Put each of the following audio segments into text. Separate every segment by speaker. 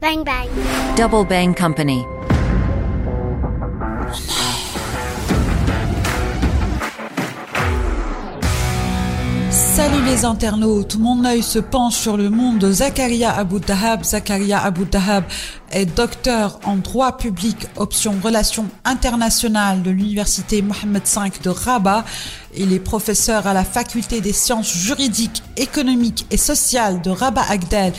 Speaker 1: Bang bang.
Speaker 2: Double Bang Company.
Speaker 3: Salut les internautes, mon œil se penche sur le monde de Zakaria Abu Tahab. Zakaria Abu Tahab est docteur en droit public, option relations internationales de l'université Mohammed V de Rabat. Il est professeur à la faculté des sciences juridiques, économiques et sociales de Rabat Agdel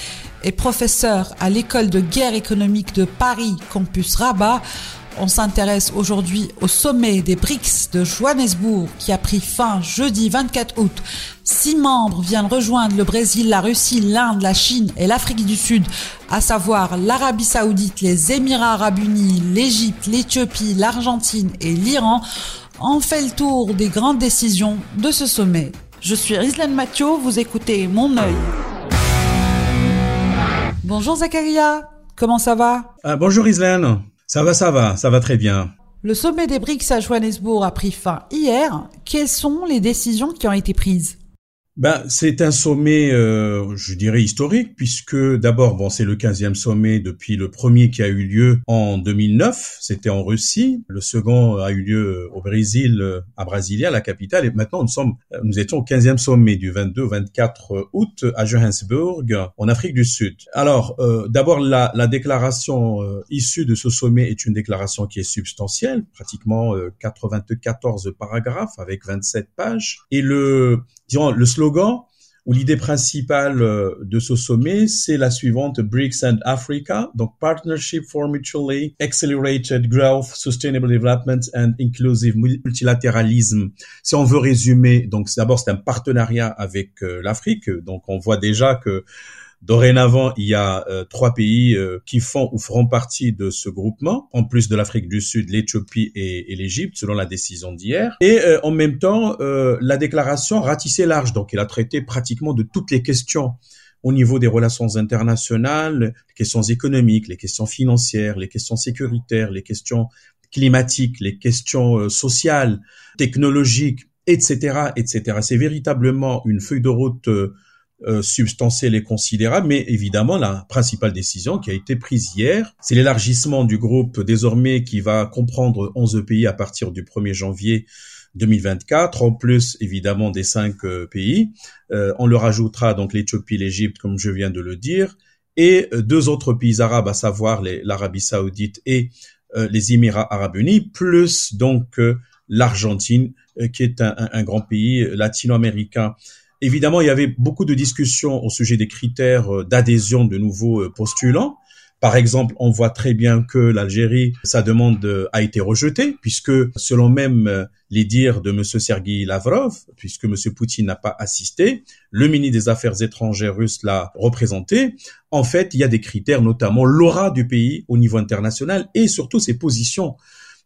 Speaker 3: et professeur à l'école de guerre économique de Paris, campus Rabat. On s'intéresse aujourd'hui au sommet des BRICS de Johannesburg qui a pris fin jeudi 24 août. Six membres viennent rejoindre le Brésil, la Russie, l'Inde, la Chine et l'Afrique du Sud, à savoir l'Arabie Saoudite, les Émirats Arabes Unis, l'Égypte, l'Éthiopie, l'Argentine et l'Iran. On fait le tour des grandes décisions de ce sommet. Je suis Rizlan Mathieu, vous écoutez Mon œil. Bonjour Zakaria, comment ça va?
Speaker 4: Ah, bonjour Islan, ça va, ça va, ça va très bien.
Speaker 3: Le sommet des BRICS à Johannesburg a pris fin hier. Quelles sont les décisions qui ont été prises?
Speaker 4: Ben, c'est un sommet, euh, je dirais, historique, puisque d'abord, bon, c'est le 15e sommet depuis le premier qui a eu lieu en 2009, c'était en Russie. Le second a eu lieu au Brésil, euh, à Brasilia, la capitale. Et maintenant, nous sommes, euh, nous étions au 15e sommet du 22 au 24 août à Johannesburg, en Afrique du Sud. Alors, euh, d'abord, la, la déclaration euh, issue de ce sommet est une déclaration qui est substantielle, pratiquement euh, 94 paragraphes avec 27 pages. Et le, le slogan ou l'idée principale euh, de ce sommet, c'est la suivante, BRICS and Africa, donc Partnership for Mutually Accelerated Growth, Sustainable Development and Inclusive Multilateralism. Si on veut résumer, donc d'abord c'est un partenariat avec euh, l'Afrique, donc on voit déjà que Dorénavant, il y a euh, trois pays euh, qui font ou feront partie de ce groupement, en plus de l'Afrique du Sud, l'Éthiopie et, et l'Égypte, selon la décision d'hier. Et euh, en même temps, euh, la déclaration ratissait large, donc elle a traité pratiquement de toutes les questions au niveau des relations internationales, les questions économiques, les questions financières, les questions sécuritaires, les questions climatiques, les questions euh, sociales, technologiques, etc., etc. C'est véritablement une feuille de route euh, substantielle et considérable, mais évidemment la principale décision qui a été prise hier, c'est l'élargissement du groupe désormais qui va comprendre 11 pays à partir du 1er janvier 2024, en plus évidemment des cinq euh, pays. Euh, on leur ajoutera donc l'Éthiopie, l'Égypte, comme je viens de le dire, et euh, deux autres pays arabes, à savoir l'Arabie saoudite et euh, les Émirats arabes unis, plus donc l'Argentine, qui est un grand pays latino-américain. Évidemment, il y avait beaucoup de discussions au sujet des critères euh, d'adhésion de nouveaux euh, postulants. Par exemple, on voit très bien que l'Algérie, sa demande euh, a été rejetée, puisque selon même les dires de M. Sergei Lavrov, puisque M. Poutine n'a pas assisté, le ministre des Affaires étrangères russe l'a représenté. En fait, il y a des critères, notamment l'aura du pays au niveau international et surtout ses positions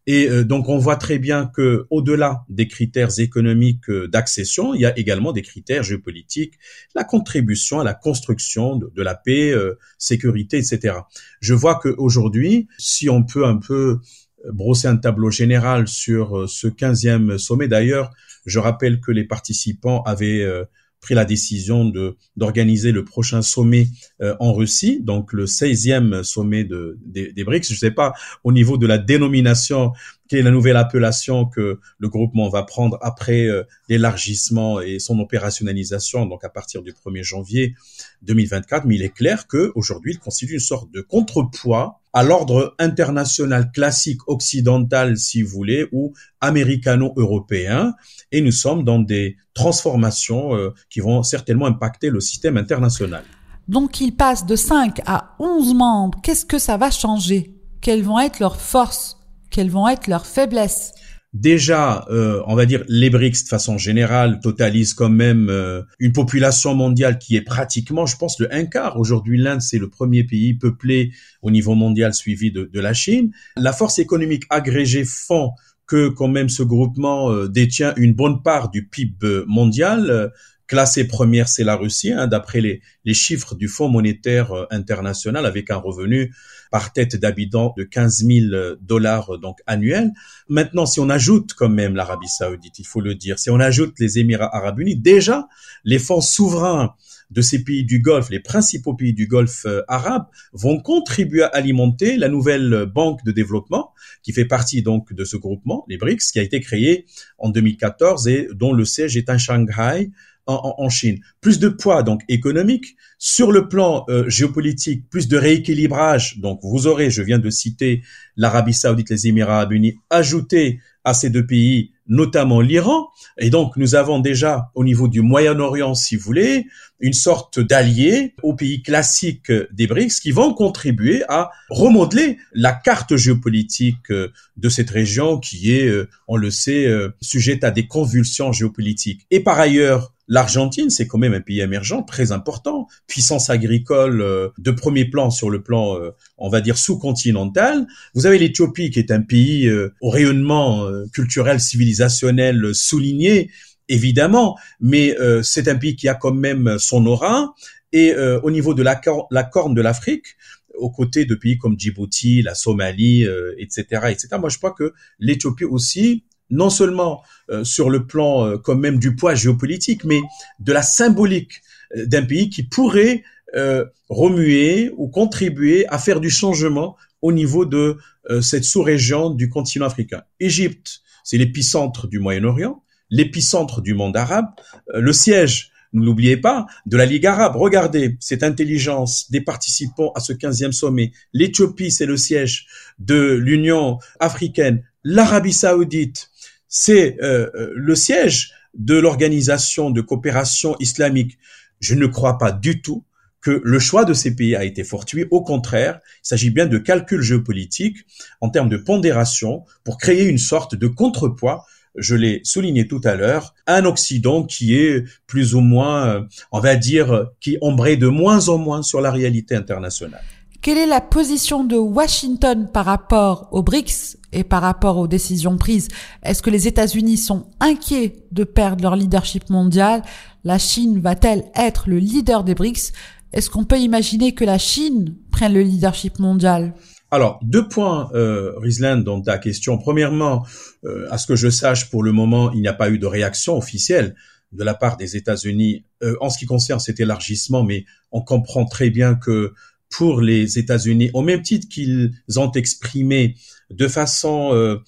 Speaker 4: et euh, donc on voit très bien que au-delà des critères économiques euh, d'accession, il y a également des critères géopolitiques, la contribution à la construction de, la paix, euh, sécurité, etc. Je vois qu'aujourd'hui, si on peut un peu euh, brosser un tableau général sur ce 15e sommet, d'ailleurs, je rappelle que les participants avaient euh, pris la décision de d'organiser le prochain sommet euh, en Russie, donc le 16e sommet de, des, des BRICS. Je ne sais pas au niveau de la dénomination quelle est la nouvelle appellation que le groupement va prendre après euh, l'élargissement et son opérationnalisation, donc à partir du 1er janvier 2024. Mais il est clair que aujourd'hui, il constitue une sorte de contrepoids à l'ordre international classique occidental, si vous voulez, ou américano-européen. Et nous sommes dans des transformations euh, qui vont certainement impacter le système international.
Speaker 3: Donc il passe de 5 à 11 membres. Qu'est-ce que ça va changer? Quelles vont être leurs forces? Quelles vont être leurs faiblesses?
Speaker 4: Déjà, euh, on va dire, les BRICS de façon générale totalisent quand même euh, une population mondiale qui est pratiquement, je pense, le un quart. Aujourd'hui, l'Inde, c'est le premier pays peuplé au niveau mondial suivi de, de la Chine. La force économique agrégée font que quand même ce groupement euh, détient une bonne part du PIB mondial. Euh, Classée première, c'est la Russie, hein, d'après les, chiffres du Fonds monétaire euh, international, avec un revenu par tête d'habitant de 15 000 dollars donc annuels. Maintenant, si on ajoute quand même l'Arabie Saoudite, il faut le dire, si on ajoute les Émirats Arabes Unis, déjà les fonds souverains de ces pays du Golfe, les principaux pays du Golfe euh, arabe, vont contribuer à alimenter la nouvelle banque de développement qui fait partie donc de ce groupement, les BRICS, qui a été créé en 2014 et dont le siège est à Shanghai, en, Chine. Plus de poids donc économique sur le plan euh, géopolitique, plus de rééquilibrage. Donc vous aurez, je viens de citer l'Arabie Saoudite, les Émirats Arabes Unis, ajouté à ces deux pays, notamment l'Iran. Et donc nous avons déjà au niveau du Moyen-Orient, si vous voulez, une sorte d'allié aux pays classiques des BRICS qui vont contribuer à remodeler la carte géopolitique euh, de cette région qui est, euh, on le sait, sujette à des convulsions géopolitiques. Et par ailleurs, L'Argentine, c'est quand même un pays émergent très important, puissance agricole euh, de premier plan sur le plan, euh, on va dire, sous-continental. Vous avez l'Éthiopie, qui est un pays euh, au rayonnement culturel, civilisationnel souligné, évidemment, mais c'est un pays qui a quand même son aura. Et au niveau de la, corne de l'Afrique, aux côtés de pays comme Djibouti, la Somalie, etc., etc. Moi, je crois que l'Éthiopie aussi non seulement euh, sur le plan euh, quand même du poids géopolitique, mais de la symbolique euh, d'un pays qui pourrait remuer ou contribuer à faire du changement au niveau de cette sous-région du continent africain. Égypte, c'est l'épicentre du Moyen-Orient, l'épicentre du monde arabe, le siège ne l'oubliez pas, de la Ligue arabe. Regardez cette intelligence des participants à ce 15e sommet. L'Éthiopie, c'est le siège de l'Union africaine. L'Arabie saoudite, c'est euh, euh, le siège de l'organisation de coopération islamique. Je ne crois pas du tout que le choix de ces pays a été fortuit. Au contraire, il s'agit bien de calculs géopolitiques en termes de pondération pour créer une sorte de contrepoids je l'ai souligné tout à l'heure, un Occident qui est plus ou moins, euh, on va dire, qui ombré de moins en moins sur la réalité internationale.
Speaker 3: Quelle est la position de Washington par rapport aux BRICS et par rapport aux décisions prises? Est-ce que les États-Unis sont inquiets de perdre leur leadership mondial? La Chine va-t-elle être le leader des BRICS? Est-ce qu'on peut imaginer que la Chine prenne le leadership mondial?
Speaker 4: Alors, deux points, euh, Risland, dans ta question. Premièrement, euh, à ce que je sache, pour le moment, il n'y a pas eu de réaction officielle de la part des États-Unis euh, en ce qui concerne cet élargissement, mais on comprend très bien que pour les États-Unis, au même titre qu'ils ont exprimé de façon euh,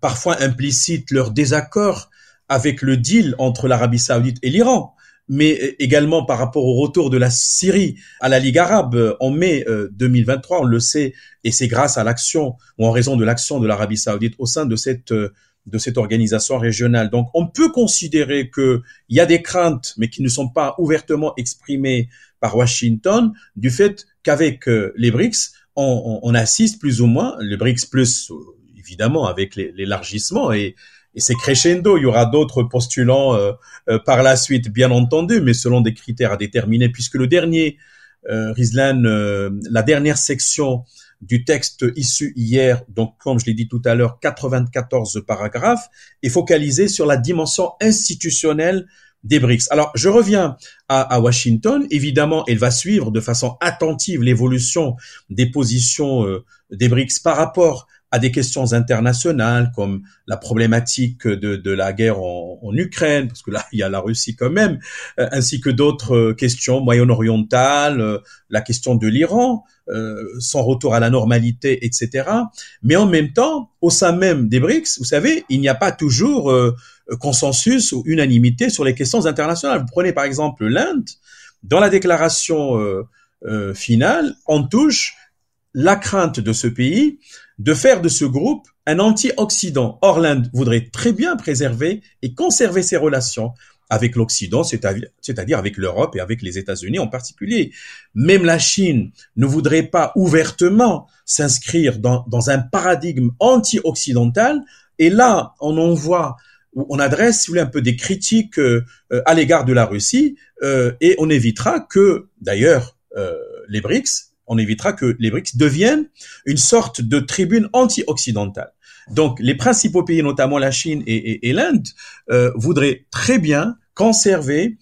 Speaker 4: parfois implicite leur désaccord avec le deal entre l'Arabie saoudite et l'Iran, mais également par rapport au retour de la Syrie à la Ligue arabe en mai 2023, euh, on le sait, et c'est grâce à l'action ou en raison de l'action de l'Arabie saoudite au sein de cette euh, de cette organisation régionale. Donc, on peut considérer qu'il y a des craintes, mais qui ne sont pas ouvertement exprimées par Washington, du fait qu'avec euh, les BRICS, on, on, assiste plus ou moins, les BRICS plus, évidemment, avec l'élargissement, et, et c'est crescendo. Il y aura d'autres postulants euh, euh, par la suite, bien entendu, mais selon des critères à déterminer, puisque le dernier, euh, Rizlan, la dernière section du texte issu hier, donc comme je l'ai dit tout à l'heure, 94 paragraphes, est focalisé sur la dimension institutionnelle des BRICS. Alors, je reviens à, Washington. Évidemment, elle va suivre de façon attentive l'évolution des positions euh, des BRICS par rapport à des questions internationales comme la problématique de, de la guerre en, en, Ukraine, parce que là, il y a la Russie quand même, euh, ainsi que d'autres euh, questions moyen-orientales, euh, la question de l'Iran, son retour à la normalité, etc. Mais en même temps, au sein même des BRICS, vous savez, il n'y a pas toujours consensus ou unanimité sur les questions internationales. Vous prenez par exemple l'Inde, dans la déclaration finale, on touche la crainte de ce pays de faire de ce groupe un anti-Occident. Or, l'Inde voudrait très bien préserver et conserver ses relations avec l'Occident, c'est-à-dire avec l'Europe et avec les États-Unis en particulier. Même la Chine ne voudrait pas ouvertement s'inscrire dans, un paradigme anti-occidental. Et là, on en voit, on adresse, si vous voulez, un peu des critiques euh, à l'égard de la Russie, euh, et on évitera que, d'ailleurs, euh, les BRICS on évitera que les BRICS deviennent une sorte de tribune anti-occidentale. Donc, les principaux pays, notamment la Chine et, l'Inde, euh, voudraient très bien conserver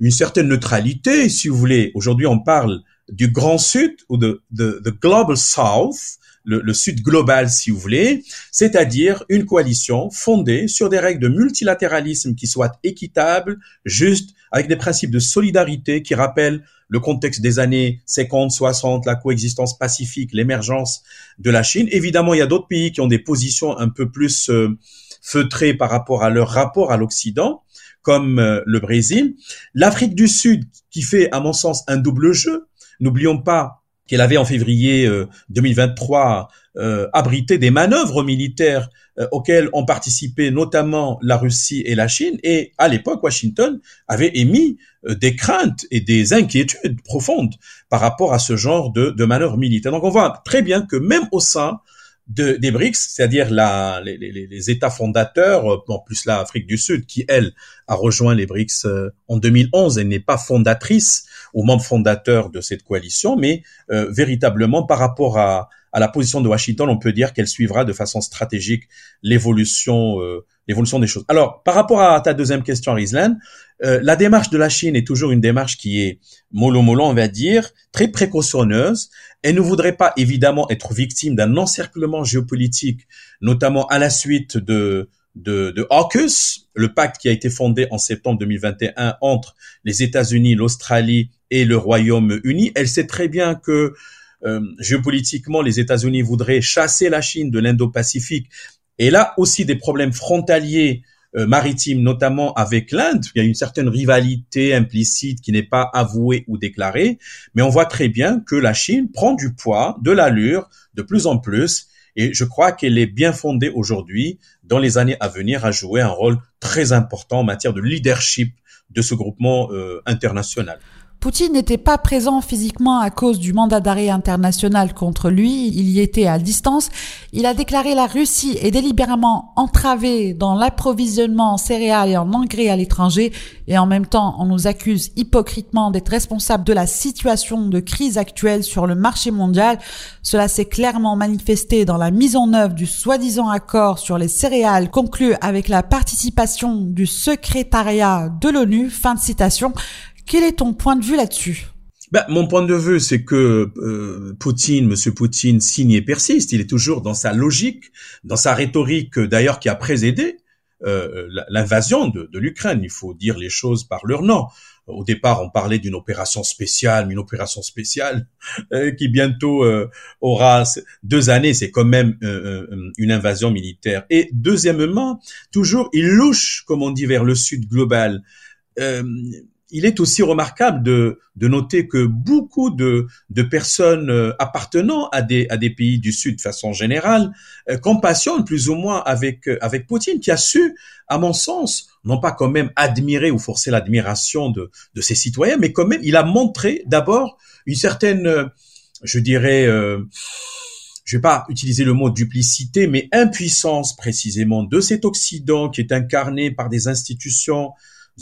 Speaker 4: une certaine neutralité, si vous voulez. Aujourd'hui, on parle du Grand Sud ou de, de, Global South, le, le Sud global, si vous voulez, c'est-à-dire une coalition fondée sur des règles de multilatéralisme qui soient équitables, justes, avec des principes de solidarité qui rappellent le contexte des années 50, 60, la coexistence pacifique, l'émergence de la Chine. Évidemment, il y a d'autres pays qui ont des positions un peu plus euh, feutrées par rapport à leur rapport à l'Occident, comme euh, le Brésil. L'Afrique du Sud, qui fait, à mon sens, un double jeu. N'oublions pas qu'elle avait en février 2023 euh, euh, abrité des manœuvres militaires euh, auxquelles ont participé notamment la Russie et la Chine. Et à l'époque, Washington avait émis des craintes et des inquiétudes profondes par rapport à ce genre de, de manœuvres militaires. Donc on voit très bien que même au sein de, des BRICS, c'est-à-dire les, les, les, États fondateurs, en plus l'Afrique du Sud, qui elle a rejoint les BRICS en 2011, elle n'est pas fondatrice aux membres fondateurs de cette coalition, mais euh, véritablement par rapport à, à, la position de Washington, on peut dire qu'elle suivra de façon stratégique l'évolution euh, l'évolution des choses. Alors, par rapport à ta deuxième question, Rizlan, euh, la démarche de la Chine est toujours une démarche qui est mollo mollo, on va dire, très précautionneuse. Elle ne voudrait pas évidemment être victime d'un encerclement géopolitique, notamment à la suite de de, de AUKUS, le pacte qui a été fondé en septembre 2021 entre les États-Unis, l'Australie et le Royaume-Uni. Elle sait très bien que géopolitiquement, les États-Unis voudraient chasser la Chine de l'Indo-Pacifique. Et là aussi des problèmes frontaliers euh, maritimes, notamment avec l'Inde. Il y a une certaine rivalité implicite qui n'est pas avouée ou déclarée, mais on voit très bien que la Chine prend du poids, de l'allure, de plus en plus, et je crois qu'elle est bien fondée aujourd'hui, dans les années à venir, à jouer un rôle très important en matière de leadership de ce groupement euh, international.
Speaker 3: Poutine n'était pas présent physiquement à cause du mandat d'arrêt international contre lui, il y était à distance. Il a déclaré la Russie est délibérément entravée dans l'approvisionnement en céréales et en engrais à l'étranger et en même temps on nous accuse hypocritement d'être responsable de la situation de crise actuelle sur le marché mondial. Cela s'est clairement manifesté dans la mise en œuvre du soi-disant accord sur les céréales conclu avec la participation du secrétariat de l'ONU. Fin de citation. Quel est ton point de vue là-dessus?
Speaker 4: Ben, mon point de vue, c'est que euh, Poutine, Monsieur Poutine, signe et persiste. Il est toujours dans sa logique, dans sa rhétorique, d'ailleurs, qui a précédé euh, l'invasion de, de l'Ukraine. Il faut dire les choses par leur nom. Au départ, on parlait d'une opération spéciale, mais une opération spéciale euh, qui bientôt euh, aura deux années. C'est quand même euh, une invasion militaire. Et deuxièmement, toujours, il louche, comme on dit, vers le sud global il est aussi remarquable de, de noter que beaucoup de, de personnes euh, appartenant à des, à des pays du Sud de façon générale euh, compassionnent plus ou moins avec, euh, avec Poutine, qui a su, à mon sens, non pas quand même admirer ou forcer l'admiration de, de ses citoyens, mais quand même, il a montré d'abord une certaine, je dirais, je vais pas utiliser le mot duplicité, mais impuissance précisément de cet Occident qui est incarné par des institutions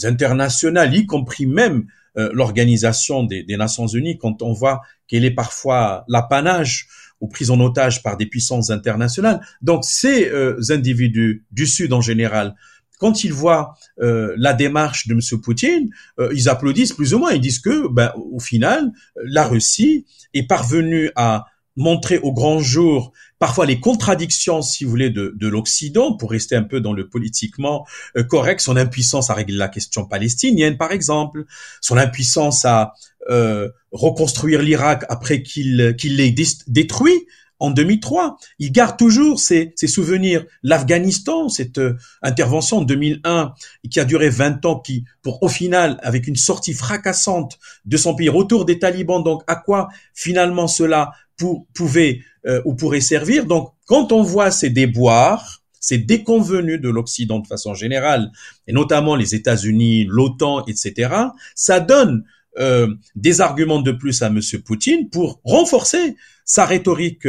Speaker 4: internationales, y compris même euh, l'organisation des, Nations Unies, quand on voit qu'elle est parfois l'apanage ou prise en otage par des puissances internationales. Donc ces euh, individus du Sud en général, quand ils voient euh, la démarche de M. Poutine, ils applaudissent plus ou moins. Ils disent que, ben, au final, la Russie est parvenue à montrer au grand jour parfois les contradictions, si vous voulez, de, de l'Occident, pour rester un peu dans le politiquement euh, correct, son impuissance à régler la question palestinienne, par exemple, son impuissance à euh, reconstruire l'Irak après qu'il qu'il l'ait détruit en 2003. Il garde toujours ses, ses souvenirs. L'Afghanistan, cette euh, intervention en 2001 qui a duré 20 ans, qui, pour au final, avec une sortie fracassante de son pays, retour des talibans, donc à quoi finalement cela pour, pouvait euh, ou pourrait servir. Donc, quand on voit ces déboires, ces déconvenus de l'Occident de façon générale, et notamment les États-Unis, l'OTAN, etc., ça donne euh, des arguments de plus à Monsieur Poutine pour renforcer sa rhétorique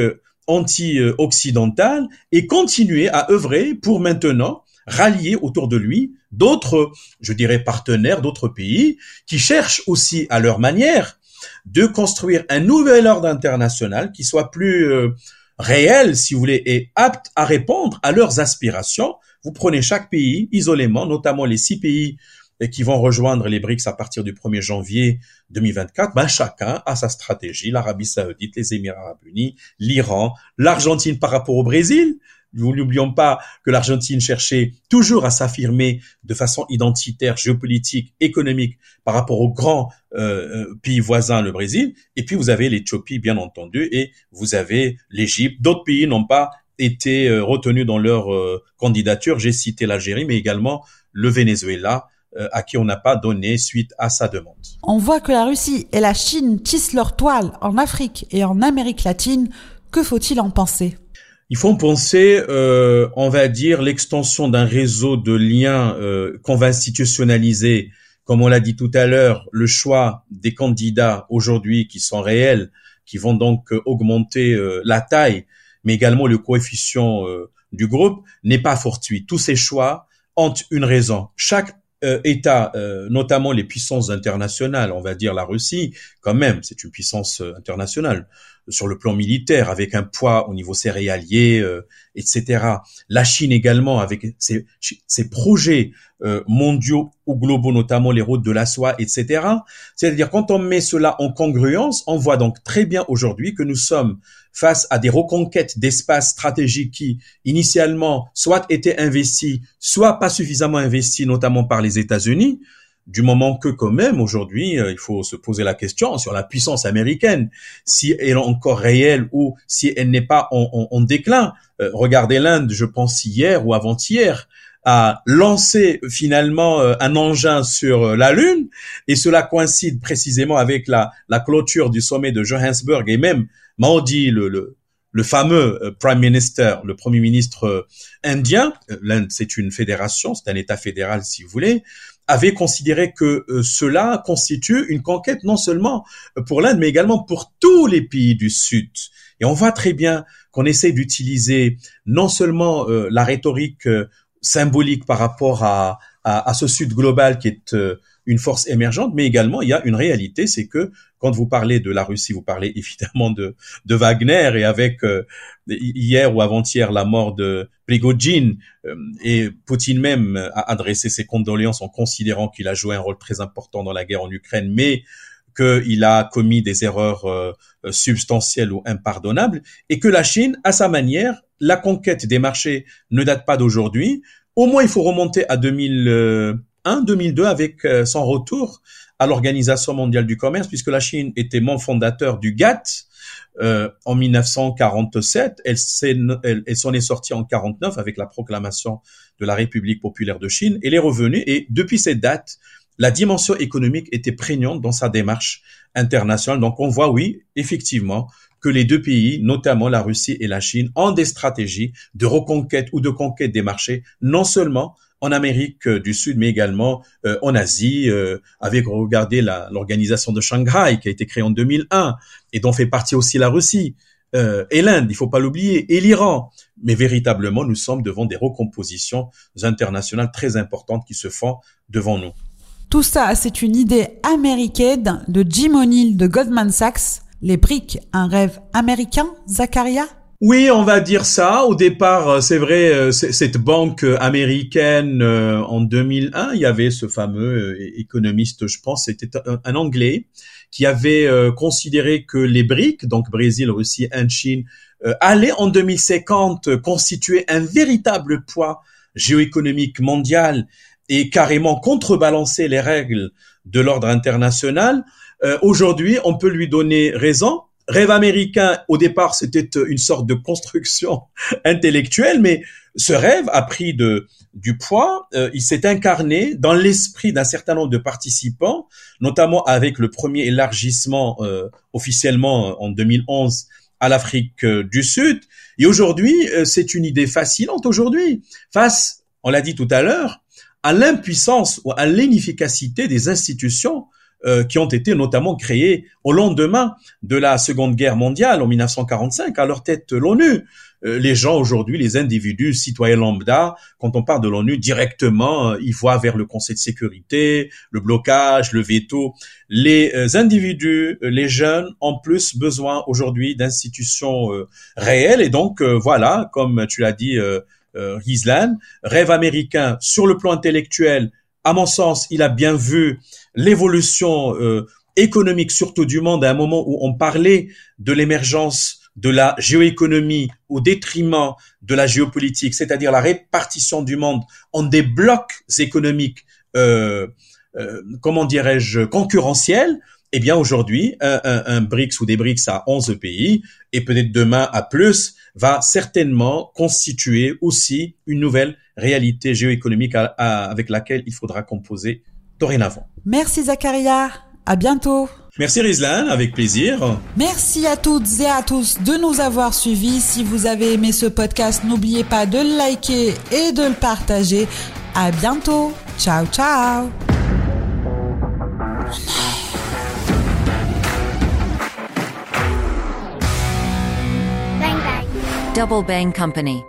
Speaker 4: anti-occidentale et continuer à œuvrer pour maintenant rallier autour de lui d'autres, je dirais, partenaires, d'autres pays qui cherchent aussi à leur manière de construire un nouvel ordre international qui soit plus euh, réel, si vous voulez, et apte à répondre à leurs aspirations. Vous prenez chaque pays isolément, notamment les six pays et qui vont rejoindre les BRICS à partir du 1er janvier 2024, ben chacun a sa stratégie. L'Arabie saoudite, les Émirats arabes unis, l'Iran, l'Argentine par rapport au Brésil. Nous n'oublions pas que l'Argentine cherchait toujours à s'affirmer de façon identitaire, géopolitique, économique par rapport au grand euh, euh, pays voisin, le Brésil. Et puis vous avez l'Éthiopie, bien entendu, et vous avez l'Égypte. D'autres pays n'ont pas été euh, retenus dans leur candidature. J'ai cité l'Algérie, mais également le Venezuela, à qui on n'a pas donné suite à sa demande.
Speaker 3: On voit que la Russie et la Chine tissent leur toile en Afrique et en Amérique latine. Que faut-il en penser?
Speaker 4: Il faut penser, euh, on va dire, l'extension d'un réseau de liens euh, qu'on va institutionnaliser, comme on l'a dit tout à l'heure, le choix des candidats aujourd'hui qui sont réels, qui vont donc euh, augmenter euh, la taille, mais également le coefficient euh, du groupe, n'est pas fortuit. Tous ces choix ont une raison. Chaque État, notamment les puissances internationales, on va dire la Russie, quand même, c'est une puissance internationale, sur le plan militaire, avec un poids au niveau céréalier, euh, etc. La Chine également, avec ses, ses projets euh, mondiaux ou globaux, notamment les routes de la soie, etc. C'est-à-dire quand on met cela en congruence, on voit donc très bien aujourd'hui que nous sommes face à des reconquêtes d'espaces stratégiques qui, initialement, soit étaient investis, soit pas suffisamment investis, notamment par les États-Unis du moment que quand même aujourd'hui, euh, il faut se poser la question sur la puissance américaine, si elle est encore réelle ou si elle n'est pas en, déclin. Euh, regardez l'Inde, je pense hier ou avant-hier, a lancé finalement euh, un engin sur la Lune, et cela coïncide précisément avec la, clôture du sommet de Johannesburg et même Modi, le, le, le fameux Prime Minister, le Premier ministre indien, l'Inde c'est une fédération, c'est un État fédéral si vous voulez, avait considéré que euh, cela constitue une conquête non seulement pour l'Inde, mais également pour tous les pays du Sud. Et on voit très bien qu'on essaie d'utiliser non seulement euh, la rhétorique euh, symbolique par rapport à, à, ce Sud global qui est une force émergente, mais également il y a une réalité, c'est que quand vous parlez de la Russie, vous parlez évidemment de, de Wagner et avec hier ou avant-hier la mort de Prigogine euh, et Poutine même a adressé ses condoléances en considérant qu'il a joué un rôle très important dans la guerre en Ukraine, mais qu'il a commis des erreurs euh, substantielles ou impardonnables, et que la Chine, à sa manière, la conquête des marchés ne date pas d'aujourd'hui. Au moins, il faut remonter à 2001, 2002 avec euh, son retour à l'Organisation mondiale du commerce, puisque la Chine était membre fondateur du GATT, euh, en 1947. Elle, s'en est sortie en 49 avec la proclamation de la République populaire de Chine. Elle est revenue et depuis cette date, la dimension économique était prégnante dans sa démarche internationale. Donc on voit, oui, effectivement, que les deux pays, notamment la Russie et la Chine, ont des stratégies de reconquête ou de conquête des marchés, non seulement en Amérique du Sud, mais également euh, en Asie, euh, avec regardez l'organisation de Shanghai qui a été créée en 2001 et dont fait partie aussi la Russie euh, et l'Inde, il faut pas l'oublier, et l'Iran. Mais véritablement, nous sommes devant des recompositions internationales très importantes qui se font devant nous.
Speaker 3: Tout ça, c'est une idée américaine de Jim O'Neill de Goldman Sachs. Les briques, un rêve américain, Zakaria
Speaker 4: oui, on va dire ça. Au départ, euh, c'est vrai, euh, cette banque euh, américaine en 2001, il y avait ce fameux économiste, je pense, c'était un, Anglais, qui avait considéré que les BRIC, donc Brésil, Russie, Inde, Chine, allaient en 2050 constituer un véritable poids géoéconomique mondial et carrément contrebalancer les règles de l'ordre international. Aujourd'hui, on peut lui donner raison Rêve américain, au départ, c'était une sorte de construction intellectuelle, mais ce rêve a pris de, du poids, euh, il s'est incarné dans l'esprit d'un certain nombre de participants, notamment avec le premier élargissement euh, officiellement euh, en 2011 à l'Afrique du Sud. Et aujourd'hui, c'est une idée fascinante aujourd'hui, face, on l'a dit tout à l'heure, à l'impuissance ou à l'inefficacité des institutions euh, qui ont été notamment créés au lendemain de la Seconde Guerre mondiale en 1945, à leur tête l'ONU. Euh, les gens aujourd'hui, les individus, citoyens lambda, quand on parle de l'ONU directement, euh, ils voient vers le Conseil de sécurité, le blocage, le veto. Les individus, les jeunes ont plus besoin aujourd'hui d'institutions réelles et donc voilà, comme tu l'as dit, Rizlan, rêve américain sur le plan intellectuel à mon sens, il a bien vu l'évolution euh, économique, surtout du monde, à un moment où on parlait de l'émergence de la géoéconomie au détriment de la géopolitique, c'est-à-dire la répartition du monde en des blocs économiques, euh, euh, comment dirais-je, concurrentiels, eh bien aujourd'hui, un, un, un, BRICS ou des BRICS à 11 pays, et peut-être demain à plus, va certainement constituer aussi une nouvelle réalité géoéconomique avec laquelle il faudra composer dorénavant.
Speaker 3: Merci Zacharia, à bientôt.
Speaker 4: Merci Rizlan, avec plaisir.
Speaker 3: Merci à toutes et à tous de nous avoir suivis. Si vous avez aimé ce podcast, n'oubliez pas de le liker et de le partager. À bientôt. Ciao, ciao.
Speaker 2: Double Bang Company